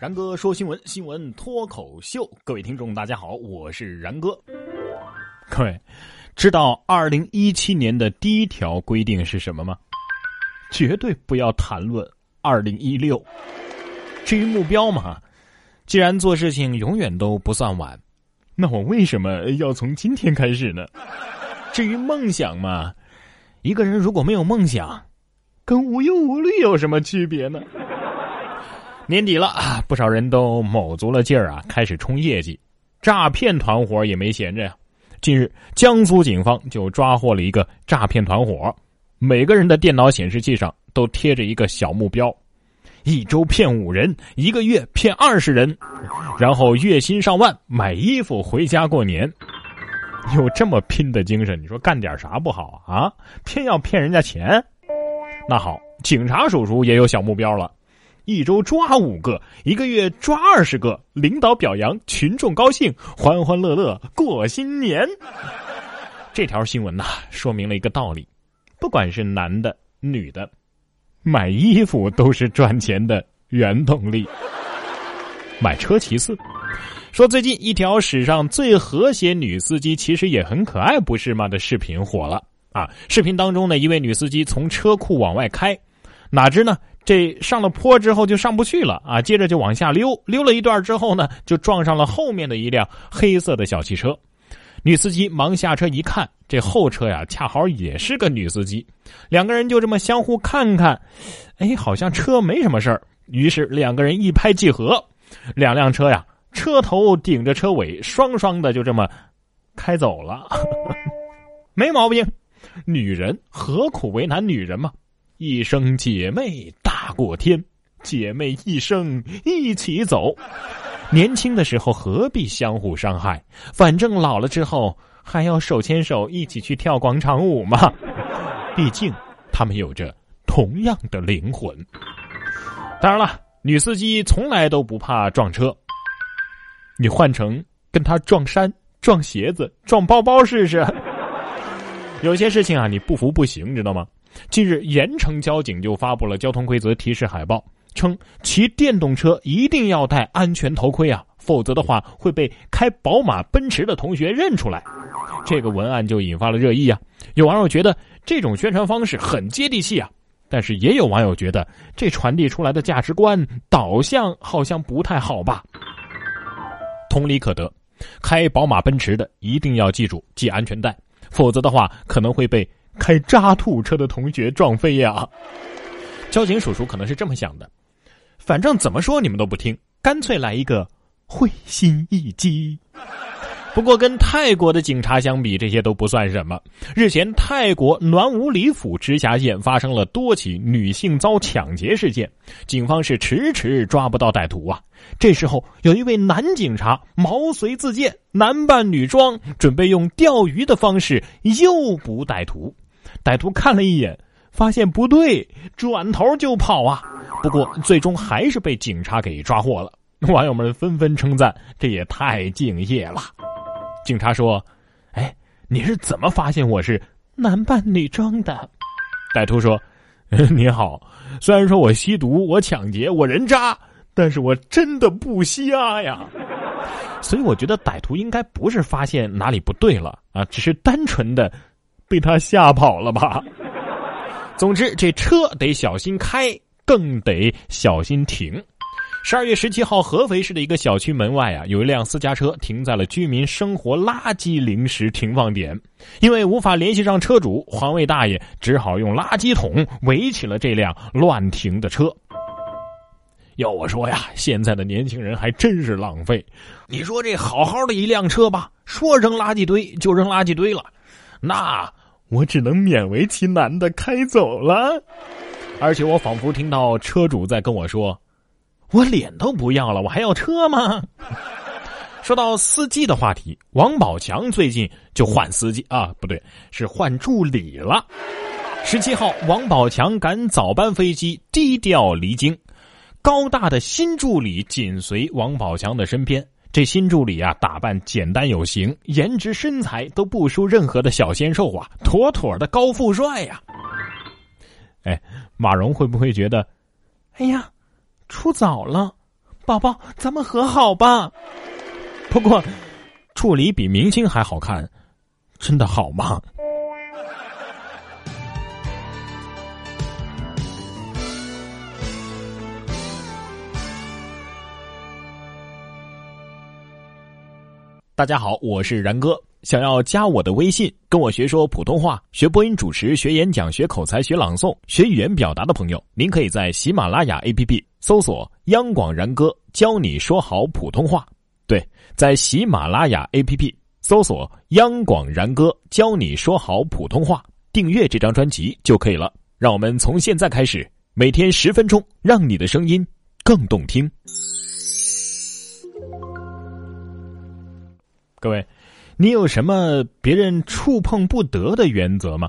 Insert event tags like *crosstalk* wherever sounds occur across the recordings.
然哥说新闻，新闻脱口秀。各位听众，大家好，我是然哥。各位，知道二零一七年的第一条规定是什么吗？绝对不要谈论二零一六。至于目标嘛，既然做事情永远都不算晚，那我为什么要从今天开始呢？至于梦想嘛，一个人如果没有梦想，跟无忧无虑有什么区别呢？年底了，不少人都卯足了劲儿啊，开始冲业绩，诈骗团伙也没闲着呀。近日，江苏警方就抓获了一个诈骗团伙，每个人的电脑显示器上都贴着一个小目标：一周骗五人，一个月骗二十人，然后月薪上万，买衣服回家过年。有这么拼的精神，你说干点啥不好啊？偏要骗人家钱？那好，警察叔叔也有小目标了。一周抓五个，一个月抓二十个，领导表扬，群众高兴，欢欢乐乐过新年。*laughs* 这条新闻呐，说明了一个道理：不管是男的、女的，买衣服都是赚钱的原动力。买车其次。说最近一条史上最和谐女司机其实也很可爱，不是吗？的视频火了啊！视频当中呢，一位女司机从车库往外开，哪知呢？这上了坡之后就上不去了啊！接着就往下溜，溜了一段之后呢，就撞上了后面的一辆黑色的小汽车。女司机忙下车一看，这后车呀恰好也是个女司机，两个人就这么相互看看，哎，好像车没什么事儿。于是两个人一拍即合，两辆车呀车头顶着车尾，双双的就这么开走了，*laughs* 没毛病。女人何苦为难女人嘛？一生姐妹大过天，姐妹一生一起走。年轻的时候何必相互伤害？反正老了之后还要手牵手一起去跳广场舞嘛。毕竟他们有着同样的灵魂。当然了，女司机从来都不怕撞车。你换成跟她撞衫、撞鞋子、撞包包试试。有些事情啊，你不服不行，知道吗？近日，盐城交警就发布了交通规则提示海报，称骑电动车一定要戴安全头盔啊，否则的话会被开宝马、奔驰的同学认出来。这个文案就引发了热议啊！有网友觉得这种宣传方式很接地气啊，但是也有网友觉得这传递出来的价值观导向好像不太好吧。同理可得，开宝马、奔驰的一定要记住系安全带，否则的话可能会被。开渣土车的同学撞飞呀！交警叔叔可能是这么想的，反正怎么说你们都不听，干脆来一个会心一击。不过跟泰国的警察相比，这些都不算什么。日前，泰国暖武里府直辖县发生了多起女性遭抢劫事件，警方是迟迟抓不到歹徒啊。这时候，有一位男警察毛遂自荐，男扮女装，准备用钓鱼的方式诱捕歹徒。歹徒看了一眼，发现不对，转头就跑啊！不过最终还是被警察给抓获了。网友们纷纷称赞，这也太敬业了。警察说：“哎，你是怎么发现我是男扮女装的？”歹徒说：“ *laughs* 你好，虽然说我吸毒、我抢劫、我人渣，但是我真的不瞎呀。*laughs* ”所以我觉得歹徒应该不是发现哪里不对了啊，只是单纯的被他吓跑了吧。总之，这车得小心开，更得小心停。十二月十七号，合肥市的一个小区门外啊，有一辆私家车停在了居民生活垃圾临时停放点。因为无法联系上车主，环卫大爷只好用垃圾桶围起了这辆乱停的车。要我说呀，现在的年轻人还真是浪费。你说这好好的一辆车吧，说扔垃圾堆就扔垃圾堆了，那我只能勉为其难的开走了。而且我仿佛听到车主在跟我说。我脸都不要了，我还要车吗？*laughs* 说到司机的话题，王宝强最近就换司机啊，不对，是换助理了。十七号，王宝强赶早班飞机，低调离京，高大的新助理紧随王宝强的身边。这新助理啊，打扮简单有型，颜值身材都不输任何的小鲜肉啊，妥妥的高富帅呀。哎，马蓉会不会觉得，哎呀？出早了，宝宝，咱们和好吧。不过，处理比明星还好看，真的好吗？大家好，我是然哥。想要加我的微信，跟我学说普通话、学播音主持、学演讲、学口才、学朗诵、学语言表达的朋友，您可以在喜马拉雅 APP 搜索“央广然哥教你说好普通话”。对，在喜马拉雅 APP 搜索“央广然哥教你说好普通话”，订阅这张专辑就可以了。让我们从现在开始，每天十分钟，让你的声音更动听。各位，你有什么别人触碰不得的原则吗？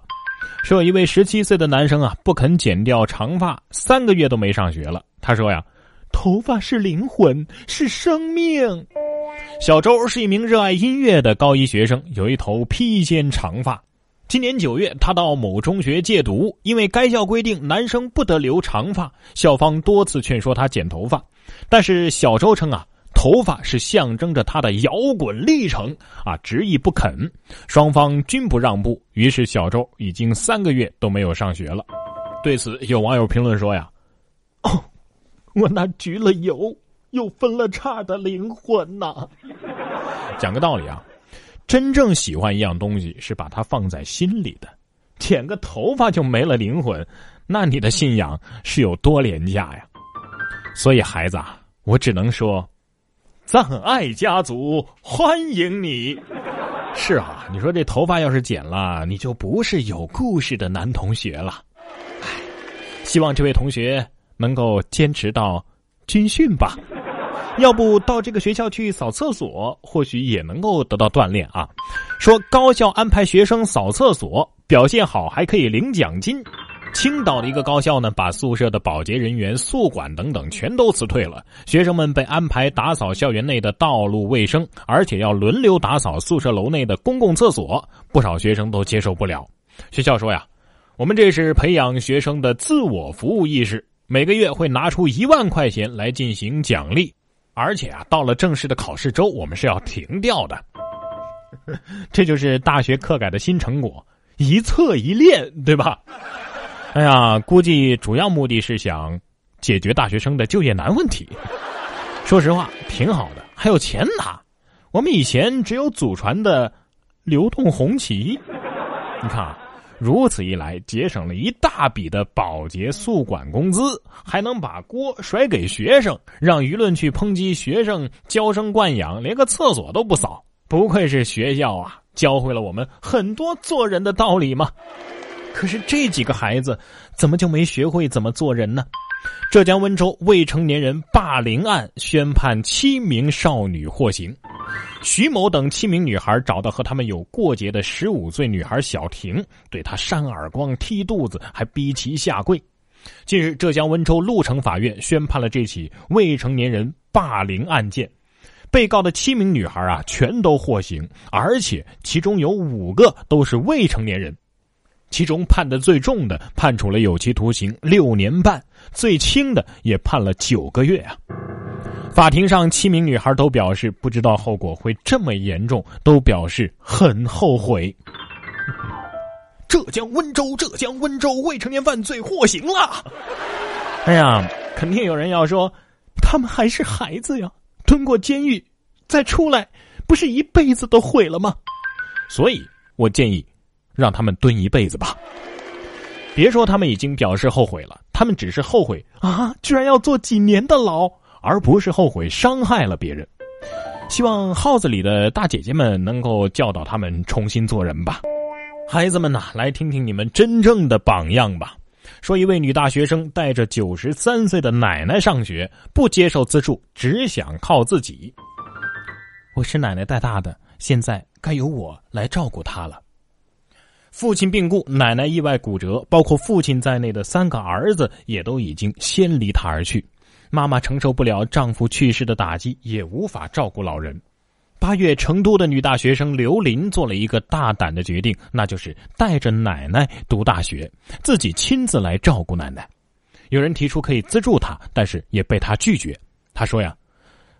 说有一位十七岁的男生啊，不肯剪掉长发，三个月都没上学了。他说呀：“头发是灵魂，是生命。”小周是一名热爱音乐的高一学生，有一头披肩长发。今年九月，他到某中学借读，因为该校规定男生不得留长发，校方多次劝说他剪头发，但是小周称啊。头发是象征着他的摇滚历程啊，执意不肯，双方均不让步，于是小周已经三个月都没有上学了。对此，有网友评论说呀：“哦，我那焗了油又分了叉的灵魂呐！” *laughs* 讲个道理啊，真正喜欢一样东西是把它放在心里的，剪个头发就没了灵魂，那你的信仰是有多廉价呀？所以孩子啊，我只能说。赞爱家族欢迎你。是啊，你说这头发要是剪了，你就不是有故事的男同学了。唉，希望这位同学能够坚持到军训吧。要不到这个学校去扫厕所，或许也能够得到锻炼啊。说高校安排学生扫厕所，表现好还可以领奖金。青岛的一个高校呢，把宿舍的保洁人员、宿管等等全都辞退了，学生们被安排打扫校园内的道路卫生，而且要轮流打扫宿舍楼内的公共厕所。不少学生都接受不了。学校说呀：“我们这是培养学生的自我服务意识，每个月会拿出一万块钱来进行奖励，而且啊，到了正式的考试周，我们是要停掉的。*laughs* 这就是大学课改的新成果，一测一练，对吧？” *laughs* 哎呀，估计主要目的是想解决大学生的就业难问题。说实话，挺好的，还有钱拿。我们以前只有祖传的流动红旗。你看啊，如此一来，节省了一大笔的保洁宿管工资，还能把锅甩给学生，让舆论去抨击学生娇生惯养，连个厕所都不扫。不愧是学校啊，教会了我们很多做人的道理嘛。可是这几个孩子怎么就没学会怎么做人呢？浙江温州未成年人霸凌案宣判七名少女获刑，徐某等七名女孩找到和他们有过节的十五岁女孩小婷，对她扇耳光、踢肚子，还逼其下跪。近日，浙江温州鹿城法院宣判了这起未成年人霸凌案件，被告的七名女孩啊全都获刑，而且其中有五个都是未成年人。其中判的最重的判处了有期徒刑六年半，最轻的也判了九个月啊！法庭上，七名女孩都表示不知道后果会这么严重，都表示很后悔。浙江温州，浙江温州未成年犯罪获刑了。哎呀，肯定有人要说，他们还是孩子呀，蹲过监狱再出来，不是一辈子都毁了吗？所以我建议。让他们蹲一辈子吧！别说他们已经表示后悔了，他们只是后悔啊，居然要坐几年的牢，而不是后悔伤害了别人。希望号子里的大姐姐们能够教导他们重新做人吧。孩子们呐，来听听你们真正的榜样吧。说一位女大学生带着九十三岁的奶奶上学，不接受资助，只想靠自己。我是奶奶带大的，现在该由我来照顾她了。父亲病故，奶奶意外骨折，包括父亲在内的三个儿子也都已经先离他而去。妈妈承受不了丈夫去世的打击，也无法照顾老人。八月，成都的女大学生刘琳做了一个大胆的决定，那就是带着奶奶读大学，自己亲自来照顾奶奶。有人提出可以资助她，但是也被她拒绝。她说呀：“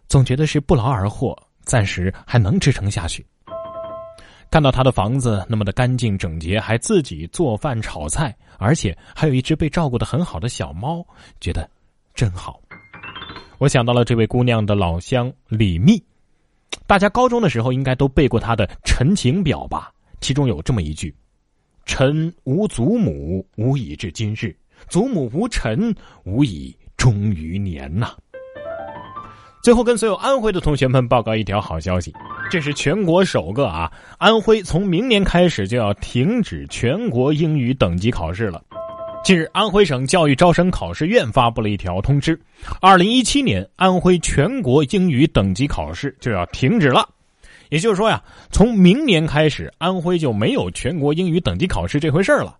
总觉得是不劳而获，暂时还能支撑下去。看到他的房子那么的干净整洁，还自己做饭炒菜，而且还有一只被照顾的很好的小猫，觉得真好。我想到了这位姑娘的老乡李密，大家高中的时候应该都背过他的陈情表吧？其中有这么一句：“臣无祖母，无以至今日；祖母无臣，无以终余年。”呐。最后跟所有安徽的同学们报告一条好消息。这是全国首个啊！安徽从明年开始就要停止全国英语等级考试了。近日，安徽省教育招生考试院发布了一条通知：，二零一七年安徽全国英语等级考试就要停止了。也就是说呀，从明年开始，安徽就没有全国英语等级考试这回事了。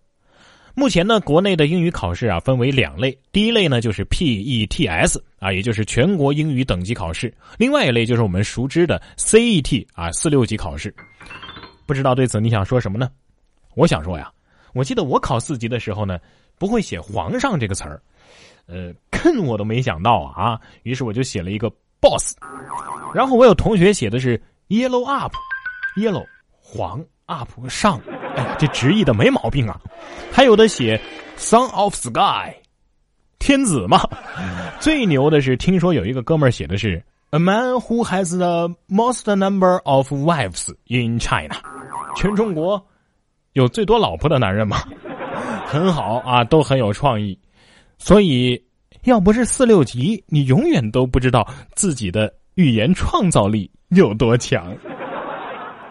目前呢，国内的英语考试啊分为两类，第一类呢就是 PETS 啊，也就是全国英语等级考试；另外一类就是我们熟知的 CET 啊四六级考试。不知道对此你想说什么呢？我想说呀，我记得我考四级的时候呢，不会写“皇上”这个词儿，呃，坑我都没想到啊，于是我就写了一个 “boss”，然后我有同学写的是 “yellow up”，yellow 黄 up 上。哎，这直译的没毛病啊！还有的写 “Son of Sky”，天子嘛。最牛的是，听说有一个哥们儿写的是 “A man who has the most number of wives in China”，全中国有最多老婆的男人嘛。很好啊，都很有创意。所以，要不是四六级，你永远都不知道自己的语言创造力有多强。